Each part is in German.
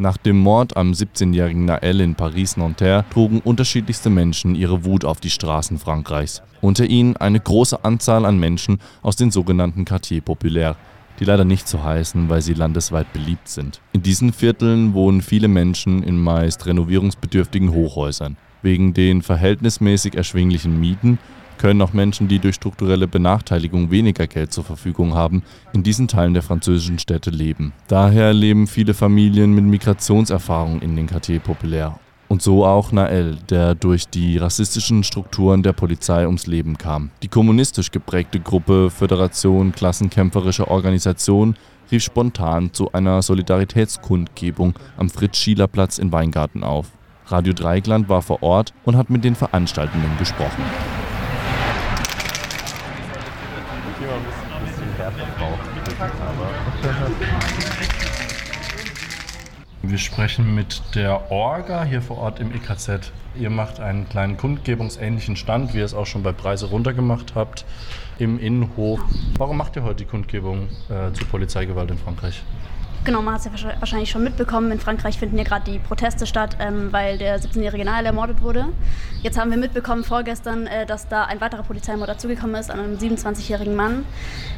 Nach dem Mord am 17-jährigen Naël in Paris-Nanterre trugen unterschiedlichste Menschen ihre Wut auf die Straßen Frankreichs. Unter ihnen eine große Anzahl an Menschen aus den sogenannten Quartiers Populaires, die leider nicht so heißen, weil sie landesweit beliebt sind. In diesen Vierteln wohnen viele Menschen in meist renovierungsbedürftigen Hochhäusern. Wegen den verhältnismäßig erschwinglichen Mieten können auch Menschen, die durch strukturelle Benachteiligung weniger Geld zur Verfügung haben, in diesen Teilen der französischen Städte leben. Daher leben viele Familien mit Migrationserfahrung in den Quartier Populaire. Und so auch Nael, der durch die rassistischen Strukturen der Polizei ums Leben kam. Die kommunistisch geprägte Gruppe Föderation Klassenkämpferischer Organisation rief spontan zu einer Solidaritätskundgebung am Fritz-Schieler-Platz in Weingarten auf. Radio Dreigland war vor Ort und hat mit den Veranstaltenden gesprochen. Wir sprechen mit der Orga hier vor Ort im EKZ. Ihr macht einen kleinen kundgebungsähnlichen Stand, wie ihr es auch schon bei Preise runtergemacht habt, im Innenhof. Warum macht ihr heute die Kundgebung äh, zu Polizeigewalt in Frankreich? Genau, man hat es ja wahrscheinlich schon mitbekommen. In Frankreich finden ja gerade die Proteste statt, ähm, weil der 17-jährige Nael ermordet wurde. Jetzt haben wir mitbekommen vorgestern, äh, dass da ein weiterer Polizeimord dazugekommen ist an einem 27-jährigen Mann.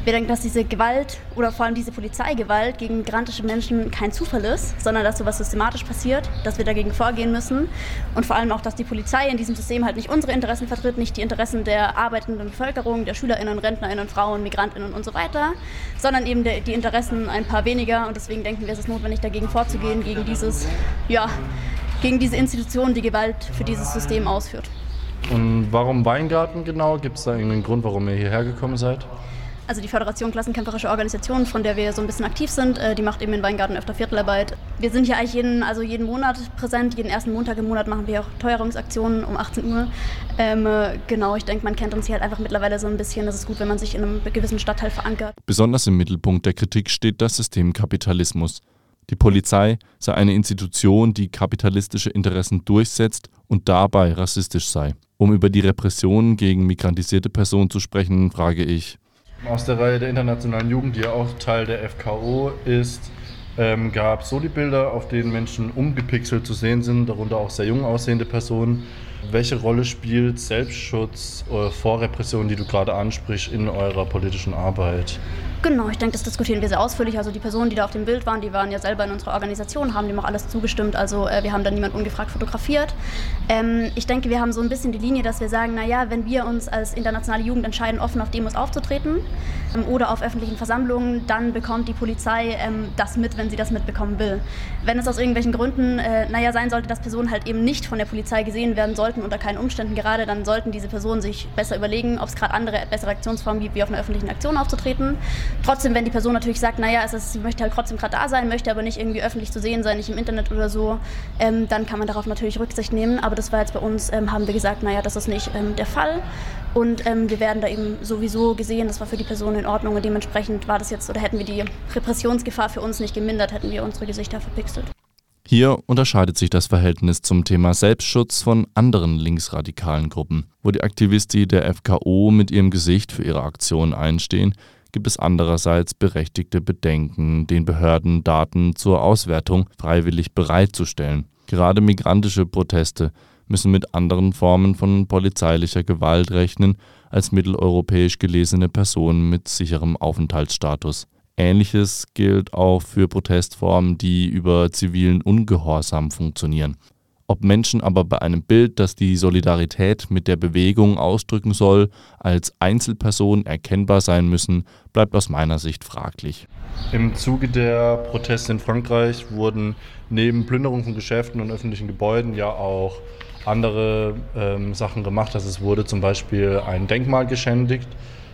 Wir denken, dass diese Gewalt oder vor allem diese Polizeigewalt gegen migrantische Menschen kein Zufall ist, sondern dass sowas systematisch passiert, dass wir dagegen vorgehen müssen und vor allem auch, dass die Polizei in diesem System halt nicht unsere Interessen vertritt, nicht die Interessen der arbeitenden Bevölkerung, der SchülerInnen, RentnerInnen, Frauen, MigrantInnen und so weiter, sondern eben die Interessen ein paar weniger und deswegen denken wir, es ist notwendig, dagegen vorzugehen, gegen dieses, ja, gegen diese Institution, die Gewalt für dieses System ausführt. Und warum Weingarten genau? Gibt es da irgendeinen Grund, warum ihr hierher gekommen seid? Also die Föderation Klassenkämpferische Organisation, von der wir so ein bisschen aktiv sind, äh, die macht eben in Weingarten öfter Viertelarbeit. Wir sind hier eigentlich jeden, also jeden Monat präsent. Jeden ersten Montag im Monat machen wir auch Teuerungsaktionen um 18 Uhr. Ähm, äh, genau, ich denke, man kennt uns hier halt einfach mittlerweile so ein bisschen. Das ist gut, wenn man sich in einem gewissen Stadtteil verankert. Besonders im Mittelpunkt der Kritik steht das System Kapitalismus. Die Polizei sei eine Institution, die kapitalistische Interessen durchsetzt und dabei rassistisch sei. Um über die Repressionen gegen migrantisierte Personen zu sprechen, frage ich, aus der Reihe der internationalen Jugend, die ja auch Teil der FKO ist, ähm, gab es so die Bilder, auf denen Menschen umgepixelt zu sehen sind, darunter auch sehr jung aussehende Personen. Welche Rolle spielt Selbstschutz äh, vor Repression, die du gerade ansprichst, in eurer politischen Arbeit? Genau, ich denke, das diskutieren wir sehr ausführlich. Also die Personen, die da auf dem Bild waren, die waren ja selber in unserer Organisation, haben dem auch alles zugestimmt. Also äh, wir haben da niemand ungefragt fotografiert. Ähm, ich denke, wir haben so ein bisschen die Linie, dass wir sagen, naja, wenn wir uns als internationale Jugend entscheiden, offen auf Demos aufzutreten ähm, oder auf öffentlichen Versammlungen, dann bekommt die Polizei ähm, das mit, wenn sie das mitbekommen will. Wenn es aus irgendwelchen Gründen, äh, naja, sein sollte, dass Personen halt eben nicht von der Polizei gesehen werden sollten, unter keinen Umständen gerade, dann sollten diese Personen sich besser überlegen, ob es gerade andere, bessere Aktionsformen gibt, wie auf einer öffentlichen Aktion aufzutreten. Trotzdem, wenn die Person natürlich sagt, naja, es ist, sie möchte halt trotzdem gerade da sein, möchte aber nicht irgendwie öffentlich zu sehen sein, nicht im Internet oder so, ähm, dann kann man darauf natürlich Rücksicht nehmen. Aber das war jetzt bei uns, ähm, haben wir gesagt, naja, das ist nicht ähm, der Fall. Und ähm, wir werden da eben sowieso gesehen, das war für die Person in Ordnung und dementsprechend war das jetzt, oder hätten wir die Repressionsgefahr für uns nicht gemindert, hätten wir unsere Gesichter verpixelt. Hier unterscheidet sich das Verhältnis zum Thema Selbstschutz von anderen linksradikalen Gruppen. Wo die Aktivisti der FKO mit ihrem Gesicht für ihre Aktionen einstehen, gibt es andererseits berechtigte Bedenken, den Behörden Daten zur Auswertung freiwillig bereitzustellen. Gerade migrantische Proteste müssen mit anderen Formen von polizeilicher Gewalt rechnen als mitteleuropäisch gelesene Personen mit sicherem Aufenthaltsstatus. Ähnliches gilt auch für Protestformen, die über zivilen Ungehorsam funktionieren. Ob Menschen aber bei einem Bild, das die Solidarität mit der Bewegung ausdrücken soll, als Einzelperson erkennbar sein müssen, bleibt aus meiner Sicht fraglich. Im Zuge der Proteste in Frankreich wurden neben Plünderung von Geschäften und öffentlichen Gebäuden ja auch andere ähm, Sachen gemacht. Also es wurde zum Beispiel ein Denkmal geschändigt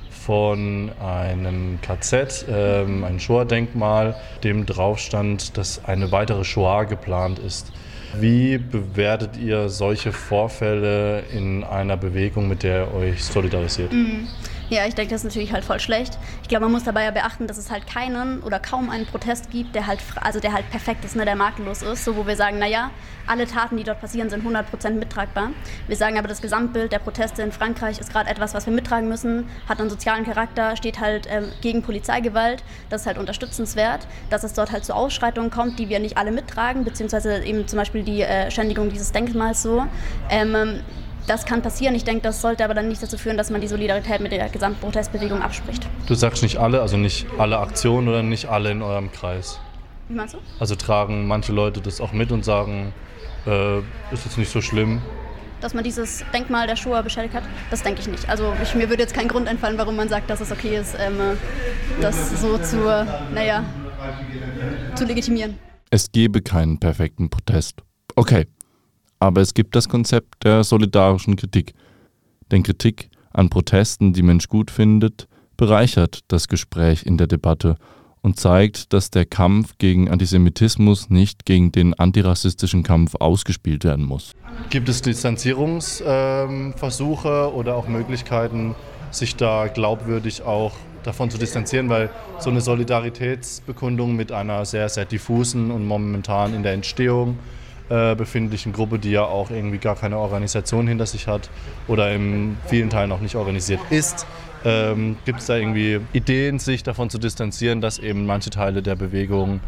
von einem KZ, ähm, ein Shoah-Denkmal, dem drauf stand, dass eine weitere Shoah geplant ist. Wie bewertet ihr solche Vorfälle in einer Bewegung, mit der ihr euch solidarisiert? Mhm. Ja, ich denke, das ist natürlich halt voll schlecht. Ich glaube, man muss dabei ja beachten, dass es halt keinen oder kaum einen Protest gibt, der halt, also der halt perfekt ist, ne, der makellos ist, so wo wir sagen, naja, alle Taten, die dort passieren, sind 100% mittragbar. Wir sagen aber, das Gesamtbild der Proteste in Frankreich ist gerade etwas, was wir mittragen müssen, hat einen sozialen Charakter, steht halt ähm, gegen Polizeigewalt, das ist halt unterstützenswert, dass es dort halt zu Ausschreitungen kommt, die wir nicht alle mittragen, beziehungsweise eben zum Beispiel die äh, Schändigung dieses Denkmals so. Ähm, das kann passieren. Ich denke, das sollte aber dann nicht dazu führen, dass man die Solidarität mit der gesamten Protestbewegung abspricht. Du sagst nicht alle, also nicht alle Aktionen oder nicht alle in eurem Kreis? Wie meinst du? Also tragen manche Leute das auch mit und sagen, äh, ist jetzt nicht so schlimm? Dass man dieses Denkmal der Shoah beschädigt hat, das denke ich nicht. Also ich, mir würde jetzt kein Grund einfallen, warum man sagt, dass es okay ist, ähm, das so zu, naja, zu legitimieren. Es gebe keinen perfekten Protest. Okay, aber es gibt das Konzept der solidarischen Kritik. Denn Kritik an Protesten, die Mensch gut findet, bereichert das Gespräch in der Debatte und zeigt, dass der Kampf gegen Antisemitismus nicht gegen den antirassistischen Kampf ausgespielt werden muss. Gibt es Distanzierungsversuche ähm, oder auch Möglichkeiten, sich da glaubwürdig auch davon zu distanzieren, weil so eine Solidaritätsbekundung mit einer sehr, sehr diffusen und momentan in der Entstehung äh, befindlichen Gruppe, die ja auch irgendwie gar keine Organisation hinter sich hat oder in vielen Teilen auch nicht organisiert ist. Ähm, Gibt es da irgendwie Ideen, sich davon zu distanzieren, dass eben manche Teile der Bewegung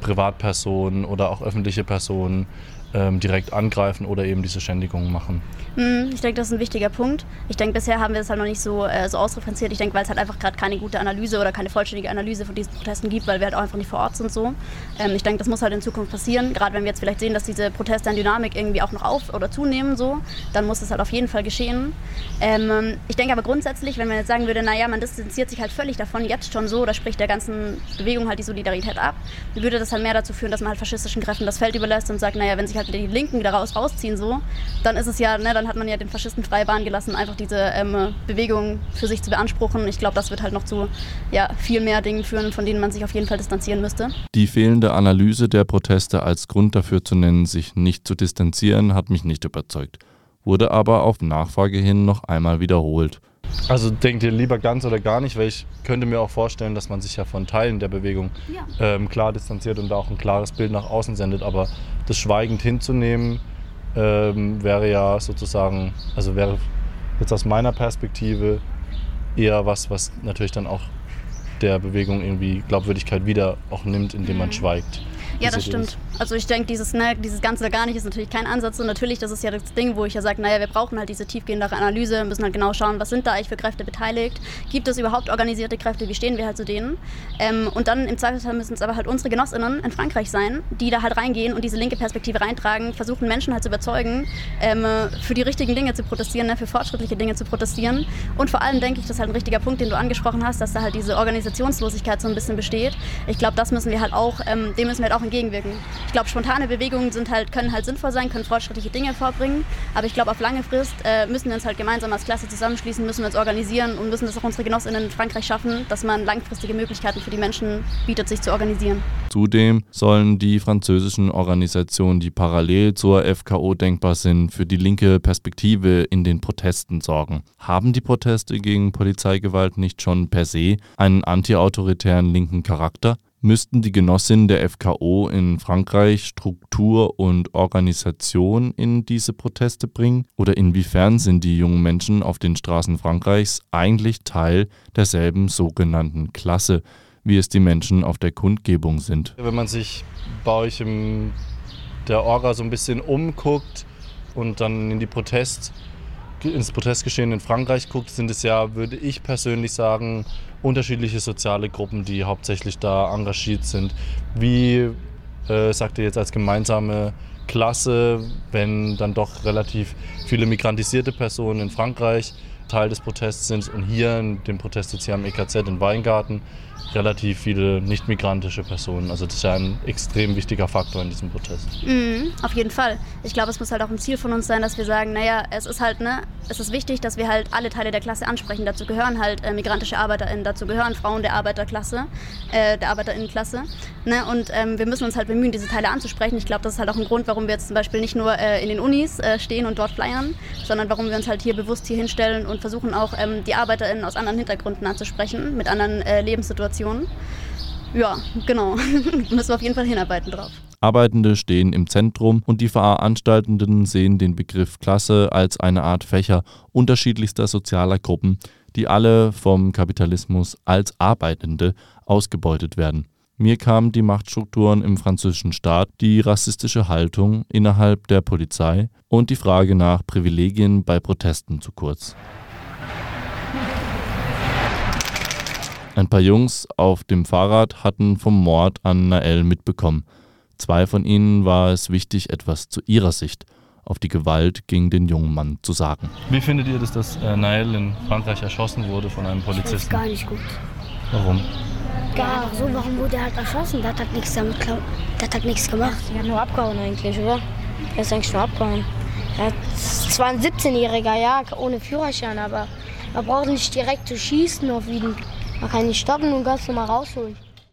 Privatpersonen oder auch öffentliche Personen ähm, direkt angreifen oder eben diese Schändigungen machen. Hm, ich denke, das ist ein wichtiger Punkt. Ich denke, bisher haben wir es halt noch nicht so, äh, so ausreferenziert. Ich denke, weil es halt einfach gerade keine gute Analyse oder keine vollständige Analyse von diesen Protesten gibt, weil wir halt auch einfach nicht vor Ort sind so. Ähm, ich denke, das muss halt in Zukunft passieren. Gerade wenn wir jetzt vielleicht sehen, dass diese Proteste an Dynamik irgendwie auch noch auf- oder zunehmen so, dann muss das halt auf jeden Fall geschehen. Ähm, ich denke aber grundsätzlich, wenn man jetzt sagen würde, naja, man distanziert sich halt völlig davon jetzt schon so oder spricht der ganzen Bewegung halt die Solidarität ab, würde das halt mehr dazu führen, dass man halt faschistischen Kräften das Feld überlässt und sagt, naja, wenn sich halt die Linken wieder raus, rausziehen so, dann ist es ja, ne, dann hat man ja den Faschisten freie Bahn gelassen, einfach diese ähm, Bewegung für sich zu beanspruchen. Ich glaube, das wird halt noch zu ja, viel mehr Dingen führen, von denen man sich auf jeden Fall distanzieren müsste. Die fehlende Analyse der Proteste als Grund dafür zu nennen, sich nicht zu distanzieren, hat mich nicht überzeugt, wurde aber auf Nachfrage hin noch einmal wiederholt. Also denkt ihr lieber ganz oder gar nicht, weil ich könnte mir auch vorstellen, dass man sich ja von Teilen der Bewegung ja. ähm, klar distanziert und da auch ein klares Bild nach außen sendet. Aber das schweigend hinzunehmen, ähm, wäre ja sozusagen, also wäre jetzt aus meiner Perspektive eher was, was natürlich dann auch der Bewegung irgendwie Glaubwürdigkeit wieder auch nimmt, indem man mhm. schweigt. Ja, das stimmt. Also ich denke, dieses, ne, dieses Ganze gar nicht ist natürlich kein Ansatz. Und natürlich, das ist ja das Ding, wo ich ja sage, naja, wir brauchen halt diese tiefgehendere Analyse, wir müssen halt genau schauen, was sind da eigentlich für Kräfte beteiligt, gibt es überhaupt organisierte Kräfte, wie stehen wir halt zu denen. Ähm, und dann im Zweifelsfall müssen es aber halt unsere Genossinnen in Frankreich sein, die da halt reingehen und diese linke Perspektive reintragen, versuchen Menschen halt zu überzeugen, ähm, für die richtigen Dinge zu protestieren, ne, für fortschrittliche Dinge zu protestieren. Und vor allem denke ich, das ist halt ein richtiger Punkt, den du angesprochen hast, dass da halt diese Organisationslosigkeit so ein bisschen besteht. Ich glaube, das müssen wir halt auch, ähm, dem müssen wir halt auch entgegenwirken. Ich glaube, spontane Bewegungen sind halt, können halt sinnvoll sein, können fortschrittliche Dinge vorbringen. Aber ich glaube, auf lange Frist äh, müssen wir uns halt gemeinsam als Klasse zusammenschließen, müssen wir uns organisieren und müssen das auch unsere Genossinnen in Frankreich schaffen, dass man langfristige Möglichkeiten für die Menschen bietet, sich zu organisieren. Zudem sollen die französischen Organisationen, die parallel zur FKO denkbar sind, für die linke Perspektive in den Protesten sorgen. Haben die Proteste gegen Polizeigewalt nicht schon per se einen antiautoritären linken Charakter? Müssten die Genossinnen der FKO in Frankreich Struktur und Organisation in diese Proteste bringen? Oder inwiefern sind die jungen Menschen auf den Straßen Frankreichs eigentlich Teil derselben sogenannten Klasse, wie es die Menschen auf der Kundgebung sind? Wenn man sich bei euch im der Orga so ein bisschen umguckt und dann in die Protest, ins Protestgeschehen in Frankreich guckt, sind es ja, würde ich persönlich sagen, unterschiedliche soziale Gruppen, die hauptsächlich da engagiert sind. Wie äh, sagt ihr jetzt als gemeinsame Klasse, wenn dann doch relativ viele migrantisierte Personen in Frankreich Teil des Protests sind und hier in dem Protest jetzt hier am EKZ in Weingarten relativ viele nicht-migrantische Personen. Also das ist ja ein extrem wichtiger Faktor in diesem Protest. Mhm, auf jeden Fall. Ich glaube, es muss halt auch ein Ziel von uns sein, dass wir sagen, naja, es ist halt, ne, es ist wichtig, dass wir halt alle Teile der Klasse ansprechen. Dazu gehören halt äh, migrantische ArbeiterInnen, dazu gehören Frauen der Arbeiterklasse, äh, der ArbeiterInnenklasse. Ne? Und ähm, wir müssen uns halt bemühen, diese Teile anzusprechen. Ich glaube, das ist halt auch ein Grund, warum wir jetzt zum Beispiel nicht nur äh, in den Unis äh, stehen und dort flyern, sondern warum wir uns halt hier bewusst hier hinstellen und versuchen auch ähm, die ArbeiterInnen aus anderen Hintergründen anzusprechen, mit anderen äh, Lebenssituationen. Ja, genau. Müssen wir auf jeden Fall hinarbeiten drauf. Arbeitende stehen im Zentrum und die Veranstaltenden sehen den Begriff Klasse als eine Art Fächer unterschiedlichster sozialer Gruppen, die alle vom Kapitalismus als Arbeitende ausgebeutet werden. Mir kamen die Machtstrukturen im französischen Staat, die rassistische Haltung innerhalb der Polizei und die Frage nach Privilegien bei Protesten zu kurz. Ein paar Jungs auf dem Fahrrad hatten vom Mord an Nael mitbekommen. Zwei von ihnen war es wichtig, etwas zu ihrer Sicht auf die Gewalt gegen den jungen Mann zu sagen. Wie findet ihr das, dass äh, Nael in Frankreich erschossen wurde von einem Polizisten? Das ist gar nicht gut. Warum? Gar so, warum wurde er halt erschossen? Der hat nichts damit der hat nichts gemacht. Er hat nur abgehauen eigentlich, oder? Er ist eigentlich nur abgehauen. Er hat zwar ein 17-Jähriger, ja, ohne Führerschein, aber man braucht nicht direkt zu schießen auf ihn. Man kann ihn stoppen und ganz normal rausholen.